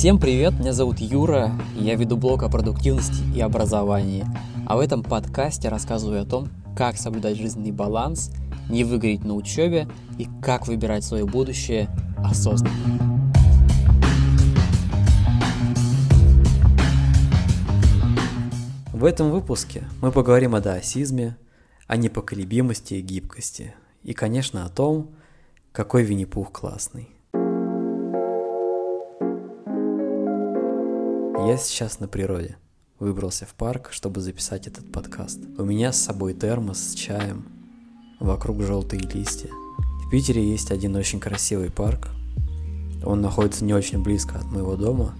Всем привет, меня зовут Юра, я веду блог о продуктивности и образовании. А в этом подкасте рассказываю о том, как соблюдать жизненный баланс, не выгореть на учебе и как выбирать свое будущее осознанно. В этом выпуске мы поговорим о даосизме, о непоколебимости и гибкости, и, конечно, о том, какой Винни-Пух классный. Я сейчас на природе. Выбрался в парк, чтобы записать этот подкаст. У меня с собой термос с чаем. Вокруг желтые листья. В Питере есть один очень красивый парк. Он находится не очень близко от моего дома,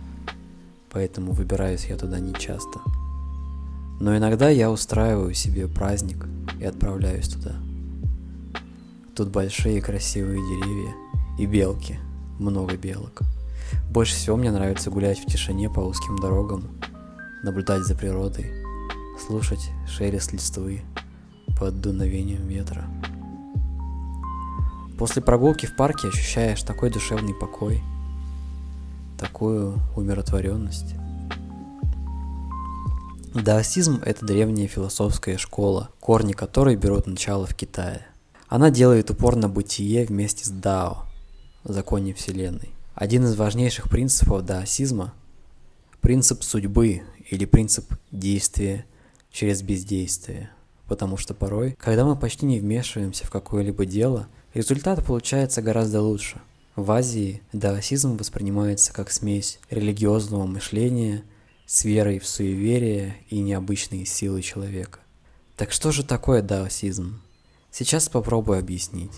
поэтому выбираюсь я туда не часто. Но иногда я устраиваю себе праздник и отправляюсь туда. Тут большие красивые деревья и белки, много белок. Больше всего мне нравится гулять в тишине по узким дорогам, наблюдать за природой, слушать шелест листвы под дуновением ветра. После прогулки в парке ощущаешь такой душевный покой, такую умиротворенность. Даосизм – это древняя философская школа, корни которой берут начало в Китае. Она делает упор на бытие вместе с Дао, законе Вселенной. Один из важнейших принципов даосизма – принцип судьбы или принцип действия через бездействие. Потому что порой, когда мы почти не вмешиваемся в какое-либо дело, результат получается гораздо лучше. В Азии даосизм воспринимается как смесь религиозного мышления – с верой в суеверие и необычные силы человека. Так что же такое даосизм? Сейчас попробую объяснить.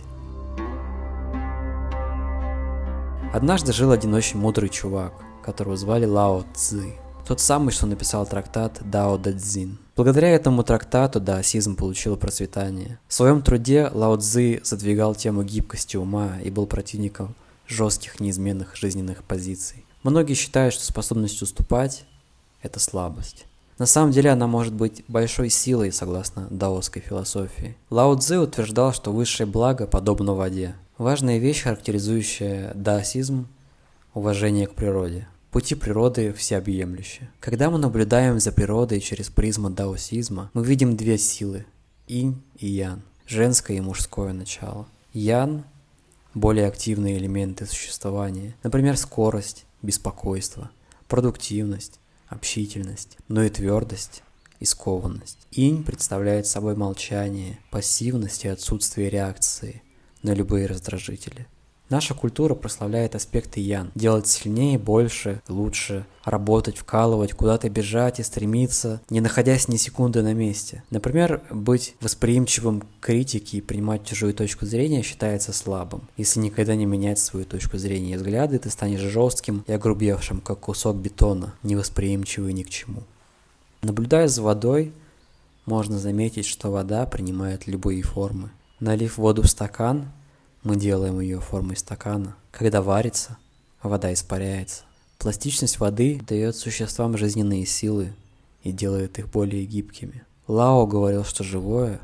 Однажды жил один очень мудрый чувак, которого звали Лао Цзы. Тот самый, что написал трактат Дао Дэ Цзин. Благодаря этому трактату даосизм получил процветание. В своем труде Лао Цзы задвигал тему гибкости ума и был противником жестких неизменных жизненных позиций. Многие считают, что способность уступать это слабость. На самом деле она может быть большой силой, согласно даосской философии. Лао Цзы утверждал, что высшее благо подобно воде. Важная вещь, характеризующая даосизм – уважение к природе. Пути природы всеобъемлющие. Когда мы наблюдаем за природой через призму даосизма, мы видим две силы – инь и ян, женское и мужское начало. Ян – более активные элементы существования, например, скорость, беспокойство, продуктивность, общительность, но и твердость и скованность. Инь представляет собой молчание, пассивность и отсутствие реакции на любые раздражители. Наша культура прославляет аспекты ян. Делать сильнее, больше, лучше. Работать, вкалывать, куда-то бежать и стремиться, не находясь ни секунды на месте. Например, быть восприимчивым к критике и принимать чужую точку зрения считается слабым. Если никогда не менять свою точку зрения и взгляды, ты станешь жестким и огрубевшим, как кусок бетона, невосприимчивый ни к чему. Наблюдая за водой, можно заметить, что вода принимает любые формы. Налив воду в стакан, мы делаем ее формой стакана. Когда варится, вода испаряется. Пластичность воды дает существам жизненные силы и делает их более гибкими. Лао говорил, что живое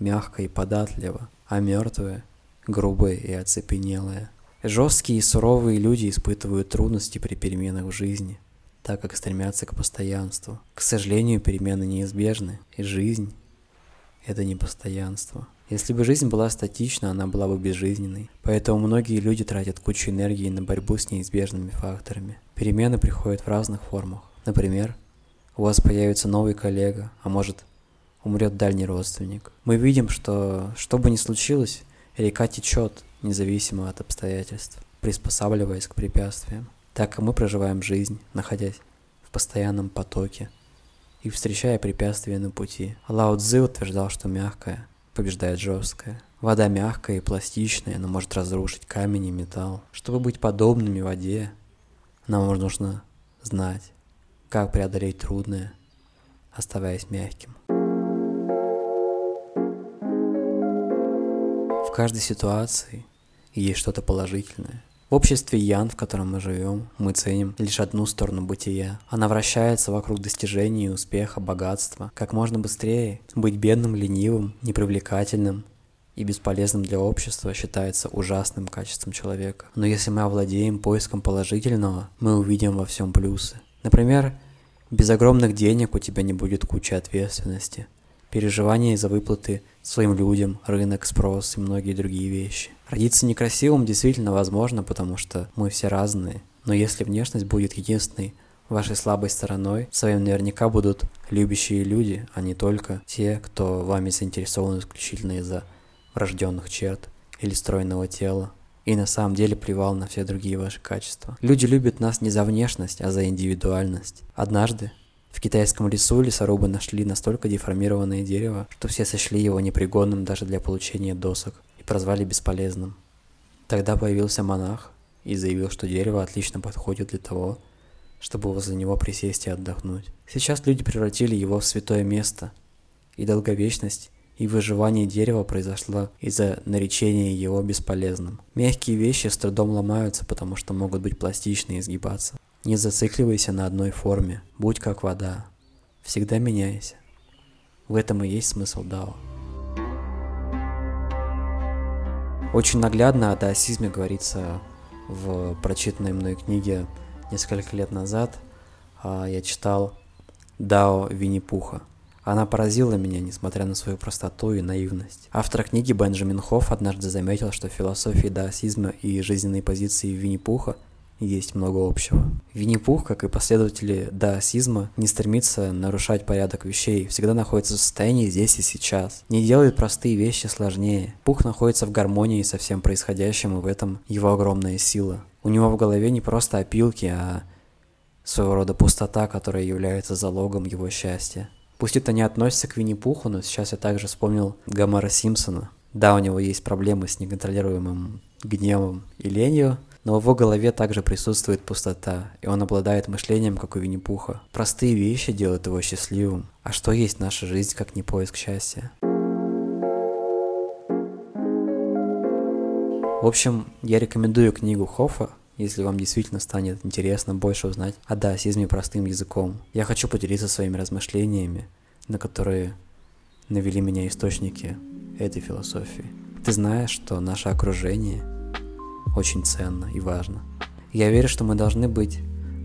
мягкое и податливо, а мертвое грубое и оцепенелое. Жесткие и суровые люди испытывают трудности при переменах в жизни, так как стремятся к постоянству. К сожалению, перемены неизбежны, и жизнь – это не постоянство. Если бы жизнь была статична, она была бы безжизненной. Поэтому многие люди тратят кучу энергии на борьбу с неизбежными факторами. Перемены приходят в разных формах. Например, у вас появится новый коллега, а может умрет дальний родственник. Мы видим, что что бы ни случилось, река течет, независимо от обстоятельств, приспосабливаясь к препятствиям. Так и мы проживаем жизнь, находясь в постоянном потоке и встречая препятствия на пути. Лао Цзы утверждал, что мягкое – побеждает жесткое. Вода мягкая и пластичная, но может разрушить камень и металл. Чтобы быть подобными воде, нам нужно знать, как преодолеть трудное, оставаясь мягким. В каждой ситуации есть что-то положительное – в обществе Ян, в котором мы живем, мы ценим лишь одну сторону бытия. Она вращается вокруг достижений, успеха, богатства. Как можно быстрее быть бедным, ленивым, непривлекательным и бесполезным для общества считается ужасным качеством человека. Но если мы овладеем поиском положительного, мы увидим во всем плюсы. Например, без огромных денег у тебя не будет кучи ответственности, переживания из-за выплаты своим людям, рынок, спрос и многие другие вещи. Родиться некрасивым действительно возможно, потому что мы все разные. Но если внешность будет единственной вашей слабой стороной, с вами наверняка будут любящие люди, а не только те, кто вами заинтересован исключительно из-за врожденных черт или стройного тела, и на самом деле плевал на все другие ваши качества. Люди любят нас не за внешность, а за индивидуальность. Однажды китайском лесу лесорубы нашли настолько деформированное дерево, что все сочли его непригодным даже для получения досок и прозвали бесполезным. Тогда появился монах и заявил, что дерево отлично подходит для того, чтобы возле него присесть и отдохнуть. Сейчас люди превратили его в святое место, и долговечность и выживание дерева произошло из-за наречения его бесполезным. Мягкие вещи с трудом ломаются, потому что могут быть пластичны и изгибаться. Не зацикливайся на одной форме, будь как вода. Всегда меняйся. В этом и есть смысл Дао. Очень наглядно о даосизме говорится в прочитанной мной книге несколько лет назад. А, я читал Дао Винни-Пуха – она поразила меня, несмотря на свою простоту и наивность. Автор книги Бенджамин Хофф однажды заметил, что в философии даосизма и жизненной позиции Винни-Пуха есть много общего. Винни-Пух, как и последователи даосизма, не стремится нарушать порядок вещей, всегда находится в состоянии здесь и сейчас. Не делает простые вещи сложнее. Пух находится в гармонии со всем происходящим, и в этом его огромная сила. У него в голове не просто опилки, а своего рода пустота, которая является залогом его счастья. Пусть это не относится к Винни-Пуху, но сейчас я также вспомнил Гомера Симпсона. Да, у него есть проблемы с неконтролируемым гневом и ленью, но в его голове также присутствует пустота, и он обладает мышлением, как у Винни-Пуха. Простые вещи делают его счастливым. А что есть наша жизнь, как не поиск счастья? В общем, я рекомендую книгу Хоффа если вам действительно станет интересно больше узнать о даосизме простым языком. Я хочу поделиться своими размышлениями, на которые навели меня источники этой философии. Ты знаешь, что наше окружение очень ценно и важно. Я верю, что мы должны быть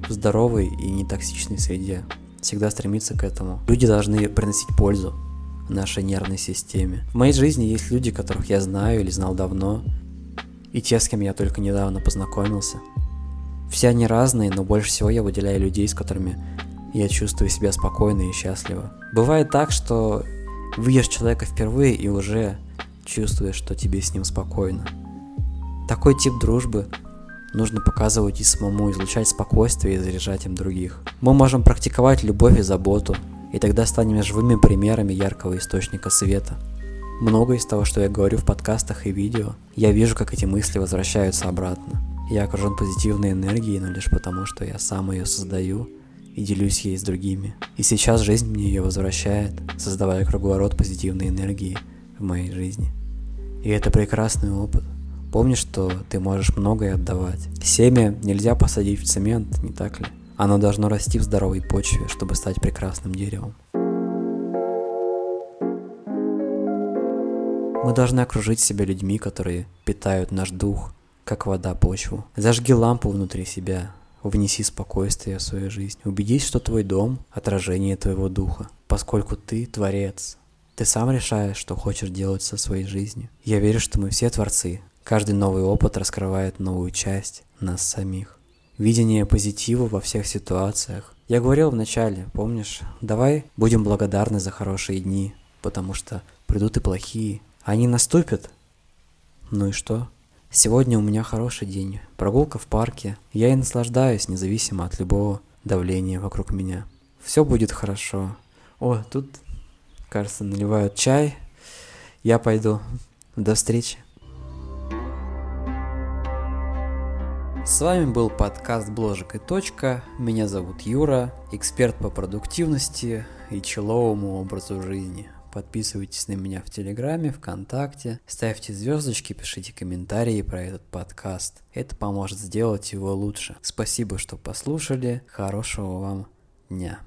в здоровой и нетоксичной среде, всегда стремиться к этому. Люди должны приносить пользу нашей нервной системе. В моей жизни есть люди, которых я знаю или знал давно, и те, с кем я только недавно познакомился. Все они разные, но больше всего я выделяю людей, с которыми я чувствую себя спокойно и счастливо. Бывает так, что видишь человека впервые и уже чувствуешь, что тебе с ним спокойно. Такой тип дружбы нужно показывать и самому, излучать спокойствие и заряжать им других. Мы можем практиковать любовь и заботу, и тогда станем живыми примерами яркого источника света. Много из того, что я говорю в подкастах и видео, я вижу, как эти мысли возвращаются обратно. Я окружен позитивной энергией, но лишь потому, что я сам ее создаю и делюсь ей с другими. И сейчас жизнь мне ее возвращает, создавая круговорот позитивной энергии в моей жизни. И это прекрасный опыт. Помни, что ты можешь многое отдавать. Семя нельзя посадить в цемент, не так ли? Оно должно расти в здоровой почве, чтобы стать прекрасным деревом. Мы должны окружить себя людьми, которые питают наш дух, как вода почву. Зажги лампу внутри себя, внеси спокойствие в свою жизнь. Убедись, что твой дом – отражение твоего духа, поскольку ты – творец. Ты сам решаешь, что хочешь делать со своей жизнью. Я верю, что мы все творцы. Каждый новый опыт раскрывает новую часть нас самих. Видение позитива во всех ситуациях. Я говорил вначале, помнишь, давай будем благодарны за хорошие дни, потому что придут и плохие, они наступят. Ну и что? Сегодня у меня хороший день. Прогулка в парке. Я и наслаждаюсь, независимо от любого давления вокруг меня. Все будет хорошо. О, тут, кажется, наливают чай. Я пойду. До встречи. С вами был подкаст Бложек и точка. Меня зовут Юра, эксперт по продуктивности и человому образу жизни. Подписывайтесь на меня в Телеграме, ВКонтакте, ставьте звездочки, пишите комментарии про этот подкаст. Это поможет сделать его лучше. Спасибо, что послушали. Хорошего вам дня.